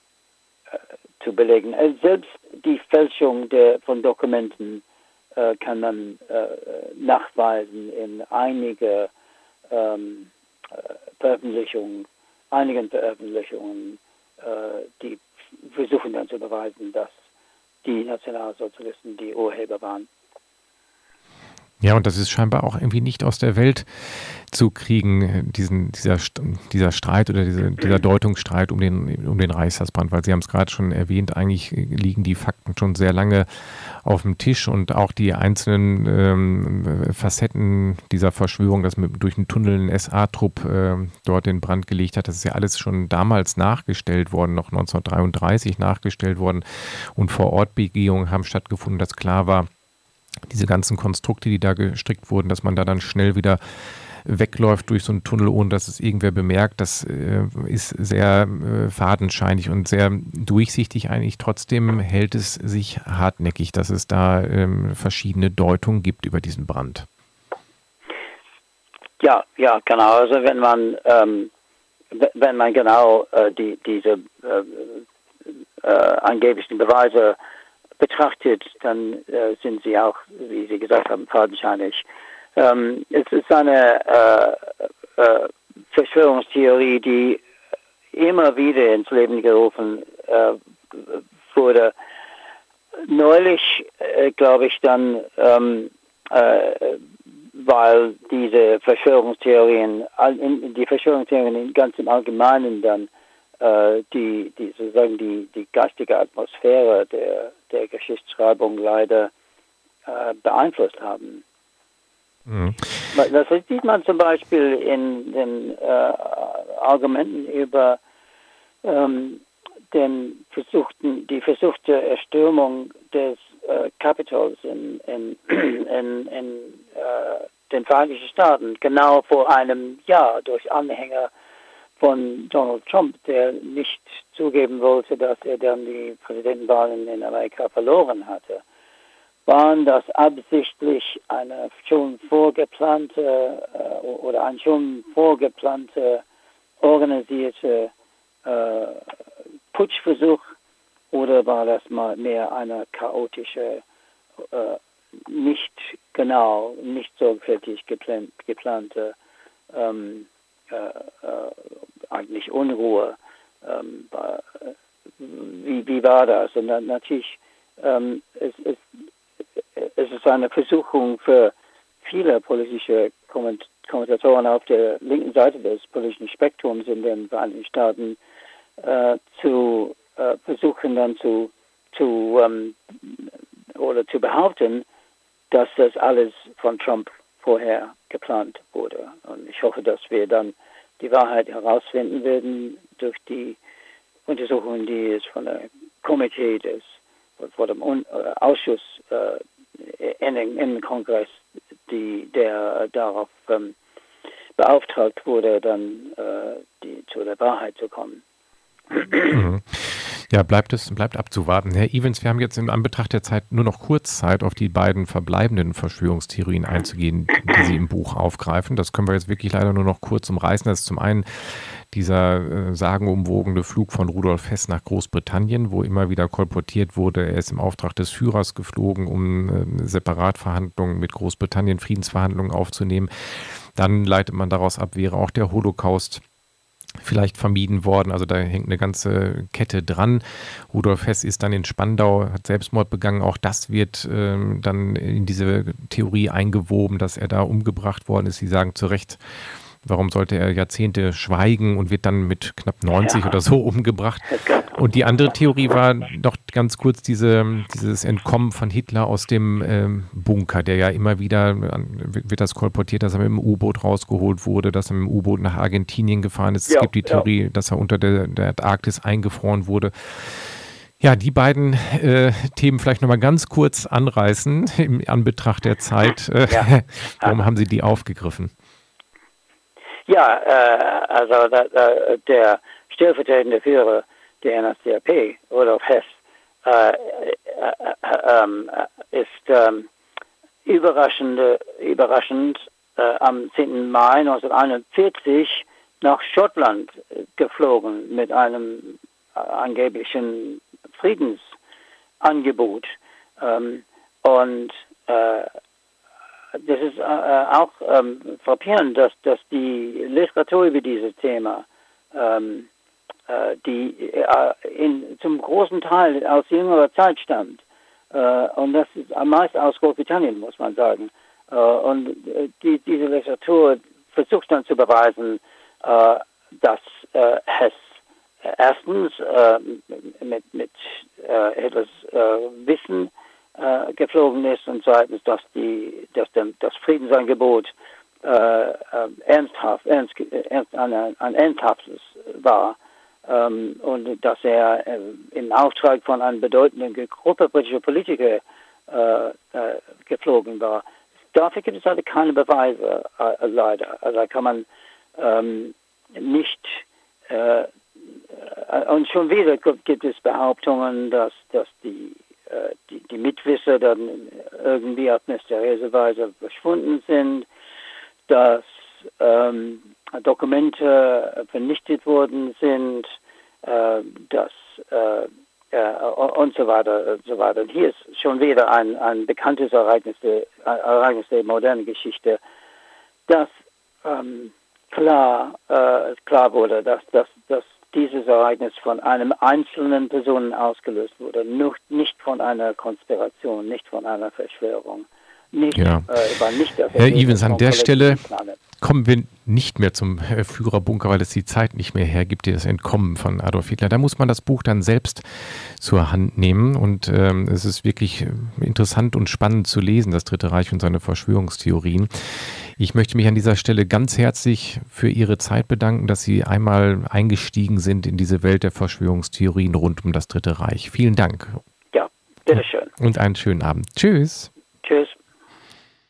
zu belegen. Also selbst die Fälschung der, von Dokumenten äh, kann man äh, nachweisen in einige ähm, äh, Veröffentlichungen, einigen Veröffentlichungen, äh, die versuchen dann zu beweisen, dass die Nationalsozialisten die Urheber waren. Ja, und das ist scheinbar auch irgendwie nicht aus der Welt zu kriegen, diesen, dieser, dieser Streit oder diese, dieser Deutungsstreit um den, um den Reichstagsbrand, weil Sie haben es gerade schon erwähnt, eigentlich liegen die Fakten schon sehr lange auf dem Tisch und auch die einzelnen ähm, Facetten dieser Verschwörung, dass man durch einen Tunnel ein SA-Trupp äh, dort den Brand gelegt hat, das ist ja alles schon damals nachgestellt worden, noch 1933 nachgestellt worden. Und vor Ort Begehungen haben stattgefunden, dass klar war, diese ganzen Konstrukte, die da gestrickt wurden, dass man da dann schnell wieder wegläuft durch so einen Tunnel, ohne dass es irgendwer bemerkt, das äh, ist sehr äh, fadenscheinig und sehr durchsichtig eigentlich. Trotzdem hält es sich hartnäckig, dass es da ähm, verschiedene Deutungen gibt über diesen Brand. Ja, ja, genau. Also wenn man ähm, wenn man genau äh, die, diese äh, äh, angeblichen Beweise betrachtet, dann äh, sind sie auch, wie Sie gesagt haben, fadenscheinig. Ähm, es ist eine äh, äh, Verschwörungstheorie, die immer wieder ins Leben gerufen äh, wurde. Neulich, äh, glaube ich, dann, ähm, äh, weil diese Verschwörungstheorien, die Verschwörungstheorien ganz im Allgemeinen dann die, die sozusagen die, die geistige Atmosphäre der, der Geschichtsschreibung leider äh, beeinflusst haben. Mhm. Das sieht man zum Beispiel in den äh, Argumenten über ähm, den versuchten, die versuchte Erstürmung des äh, Capitols in, in, in, in äh, den Vereinigten Staaten genau vor einem Jahr durch Anhänger von Donald Trump, der nicht zugeben wollte, dass er dann die Präsidentenwahlen in Amerika verloren hatte, waren das absichtlich eine schon vorgeplante äh, oder ein schon vorgeplante organisierte äh, Putschversuch oder war das mal mehr eine chaotische, äh, nicht genau, nicht sorgfältig geplan geplante ähm, äh, äh, eigentlich Unruhe. Ähm, wie, wie war das? Und dann natürlich, ähm, es, es, es ist eine Versuchung für viele politische Kommentatoren auf der linken Seite des politischen Spektrums in den Vereinigten Staaten äh, zu äh, versuchen dann zu, zu ähm, oder zu behaupten, dass das alles von Trump vorher geplant wurde. Und ich hoffe, dass wir dann die Wahrheit herausfinden werden durch die Untersuchungen, die es von der Komitee des, vor dem äh, Ausschuss äh, in, im Kongress, die, der darauf ähm, beauftragt wurde, dann äh, die, zu der Wahrheit zu kommen. Ja, bleibt es bleibt abzuwarten. Herr Evans, wir haben jetzt in Anbetracht der Zeit nur noch kurz Zeit, auf die beiden verbleibenden Verschwörungstheorien einzugehen, die Sie im Buch aufgreifen. Das können wir jetzt wirklich leider nur noch kurz umreißen. Das ist zum einen dieser äh, sagenumwogene Flug von Rudolf Hess nach Großbritannien, wo immer wieder kolportiert wurde, er ist im Auftrag des Führers geflogen, um äh, Separatverhandlungen mit Großbritannien, Friedensverhandlungen aufzunehmen. Dann leitet man daraus ab, wäre auch der Holocaust vielleicht vermieden worden. Also da hängt eine ganze Kette dran. Rudolf Hess ist dann in Spandau, hat Selbstmord begangen. Auch das wird ähm, dann in diese Theorie eingewoben, dass er da umgebracht worden ist. Sie sagen zu Recht, Warum sollte er Jahrzehnte schweigen und wird dann mit knapp 90 ja. oder so umgebracht? Und die andere Theorie war noch ganz kurz diese, dieses Entkommen von Hitler aus dem ähm, Bunker, der ja immer wieder, wird das kolportiert, dass er mit dem U-Boot rausgeholt wurde, dass er mit dem U-Boot nach Argentinien gefahren ist. Ja, es gibt die Theorie, ja. dass er unter der, der Antarktis eingefroren wurde. Ja, die beiden äh, Themen vielleicht nochmal ganz kurz anreißen, im Anbetracht der Zeit. Äh, ja. Warum haben Sie die aufgegriffen? Ja, äh, also da, da, der stellvertretende Führer der NSDAP, Rudolf Hess, äh, äh, äh ähm, ist ähm, überraschend, überraschend äh, am 10. Mai 1941 nach Schottland geflogen mit einem angeblichen Friedensangebot. Ähm, und äh, das ist äh, auch ähm, frappierend, dass, dass die Literatur über dieses Thema, ähm, äh, die äh, in, zum großen Teil aus jüngerer Zeit stammt, äh, und das ist am meisten aus Großbritannien, muss man sagen. Äh, und äh, die, diese Literatur versucht dann zu beweisen, dass Hess erstens mit, mit Hitlers Wissen geflogen ist und zweitens, dass, die, dass das Friedensangebot ernsthaft, ernst, ernst, ein, ein ernsthaftes war ähm, und dass er äh, im Auftrag von einer bedeutenden Gruppe britischer Politiker äh, äh, geflogen war. Dafür gibt es also keine Beweise, äh, leider. Also kann man ähm, nicht äh, und schon wieder gibt es Behauptungen, dass, dass die, äh, die, die Mitwisser dann irgendwie auf mysteriöse Weise verschwunden sind, dass ähm, Dokumente vernichtet worden sind, äh, dass äh, und so weiter und so weiter. Und hier ist schon wieder ein, ein bekanntes Ereignis der, Ereignis der modernen Geschichte, dass ähm, klar, äh, klar wurde, dass, dass, dass dieses Ereignis von einem einzelnen Person ausgelöst wurde, nicht von einer Konspiration, nicht von einer Verschwörung. Nicht, ja. äh, nicht Herr Evans, an der Stelle kommen wir nicht mehr zum äh, Führerbunker, weil es die Zeit nicht mehr hergibt, das Entkommen von Adolf Hitler. Da muss man das Buch dann selbst zur Hand nehmen und ähm, es ist wirklich äh, interessant und spannend zu lesen, das Dritte Reich und seine Verschwörungstheorien. Ich möchte mich an dieser Stelle ganz herzlich für Ihre Zeit bedanken, dass Sie einmal eingestiegen sind in diese Welt der Verschwörungstheorien rund um das Dritte Reich. Vielen Dank. Ja, bitteschön. Und einen schönen Abend. Tschüss.